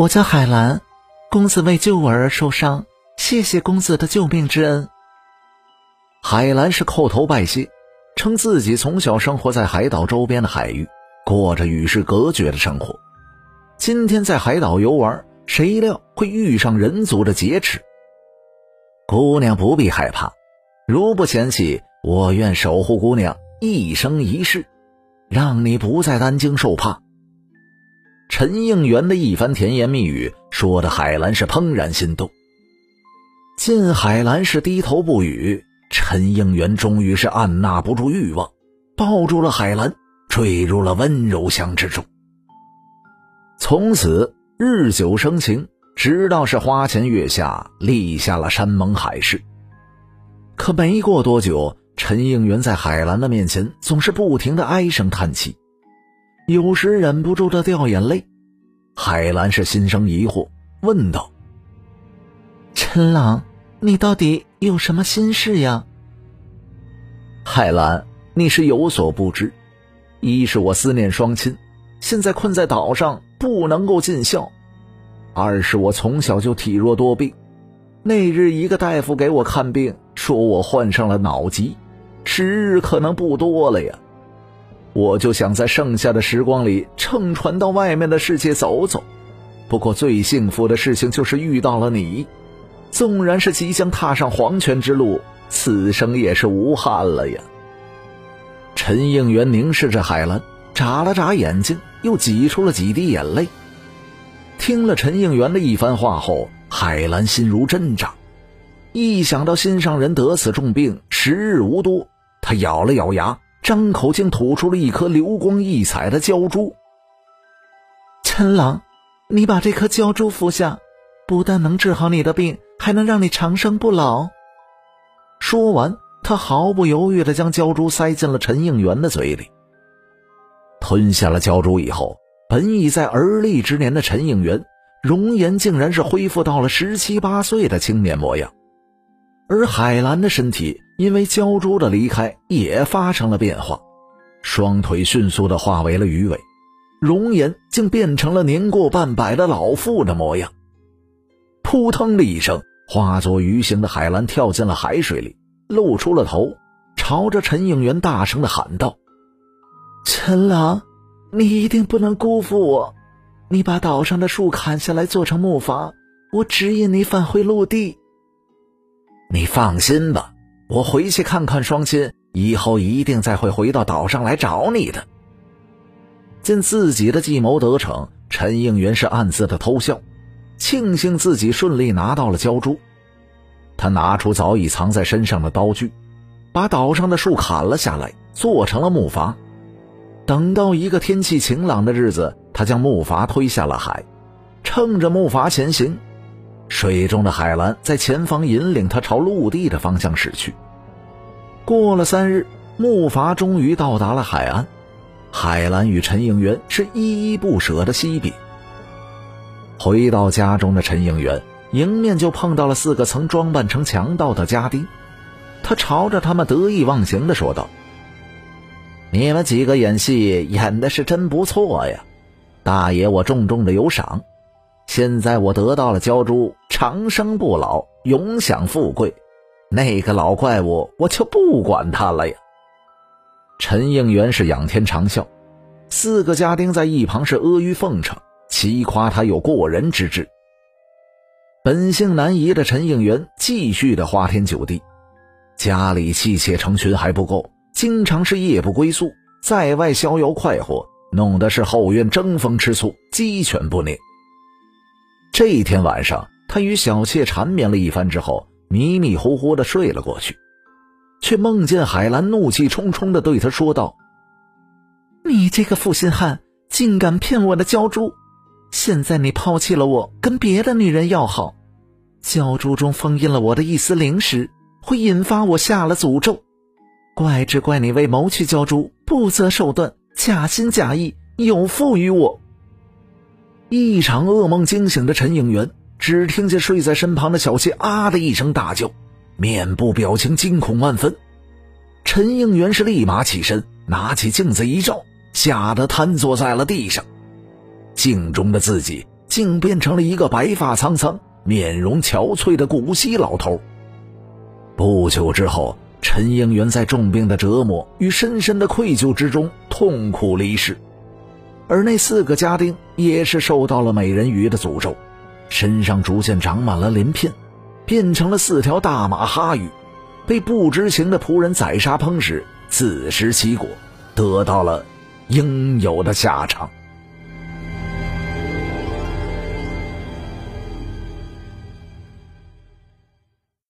我叫海兰，公子为救我而受伤，谢谢公子的救命之恩。海兰是叩头拜谢，称自己从小生活在海岛周边的海域，过着与世隔绝的生活。今天在海岛游玩，谁料会遇上人族的劫持。姑娘不必害怕，如不嫌弃，我愿守护姑娘一生一世，让你不再担惊受怕。陈应元的一番甜言蜜语，说的海兰是怦然心动。见海兰是低头不语，陈应元终于是按捺不住欲望，抱住了海兰，坠入了温柔乡之中。从此日久生情，直到是花前月下，立下了山盟海誓。可没过多久，陈应元在海兰的面前总是不停的唉声叹气，有时忍不住的掉眼泪。海兰是心生疑惑，问道：“陈郎，你到底有什么心事呀？”海兰，你是有所不知，一是我思念双亲，现在困在岛上。不能够尽孝。二是我从小就体弱多病，那日一个大夫给我看病，说我患上了脑疾，时日可能不多了呀。我就想在剩下的时光里乘船到外面的世界走走。不过最幸福的事情就是遇到了你，纵然是即将踏上黄泉之路，此生也是无憾了呀。陈应元凝视着海兰，眨了眨眼睛。又挤出了几滴眼泪。听了陈应元的一番话后，海兰心如针扎。一想到心上人得此重病，时日无多，他咬了咬牙，张口竟吐出了一颗流光溢彩的胶珠。陈郎，你把这颗胶珠服下，不但能治好你的病，还能让你长生不老。说完，他毫不犹豫地将胶珠塞进了陈应元的嘴里。吞下了胶珠以后，本已在而立之年的陈应元，容颜竟然是恢复到了十七八岁的青年模样，而海兰的身体因为胶珠的离开也发生了变化，双腿迅速的化为了鱼尾，容颜竟变成了年过半百的老妇的模样。扑腾的一声，化作鱼形的海兰跳进了海水里，露出了头，朝着陈应元大声的喊道。陈郎，你一定不能辜负我。你把岛上的树砍下来做成木筏，我指引你返回陆地。你放心吧，我回去看看双亲，以后一定再会回到岛上来找你的。见自己的计谋得逞，陈应元是暗自的偷笑，庆幸自己顺利拿到了胶珠。他拿出早已藏在身上的刀具，把岛上的树砍了下来，做成了木筏。等到一个天气晴朗的日子，他将木筏推下了海，乘着木筏前行。水中的海兰在前方引领他朝陆地的方向驶去。过了三日，木筏终于到达了海岸。海兰与陈应元是依依不舍的惜别。回到家中的陈应元迎面就碰到了四个曾装扮成强盗的家丁，他朝着他们得意忘形的说道。你们几个演戏演的是真不错呀，大爷我重重的有赏。现在我得到了鲛珠，长生不老，永享富贵。那个老怪物我就不管他了呀。陈应元是仰天长啸，四个家丁在一旁是阿谀奉承，奇夸他有过人之智。本性难移的陈应元继续的花天酒地，家里妻妾成群还不够。经常是夜不归宿，在外逍遥快活，弄得是后院争风吃醋，鸡犬不宁。这一天晚上，他与小妾缠绵了一番之后，迷迷糊糊的睡了过去，却梦见海兰怒气冲冲的对他说道：“你这个负心汉，竟敢骗我的娇珠！现在你抛弃了我，跟别的女人要好，娇珠中封印了我的一丝灵石，会引发我下了诅咒。”怪只怪你为谋取胶珠，不择手段，假心假意，有负于我。一场噩梦惊醒的陈应元，只听见睡在身旁的小妾啊的一声大叫，面部表情惊恐万分。陈应元是立马起身，拿起镜子一照，吓得瘫坐在了地上。镜中的自己竟变成了一个白发苍苍、面容憔悴的古稀老头。不久之后，陈应元在重病的折磨与深深的愧疚之中痛苦离世，而那四个家丁也是受到了美人鱼的诅咒，身上逐渐长满了鳞片，变成了四条大马哈鱼，被不知情的仆人宰杀烹食，自食其果，得到了应有的下场。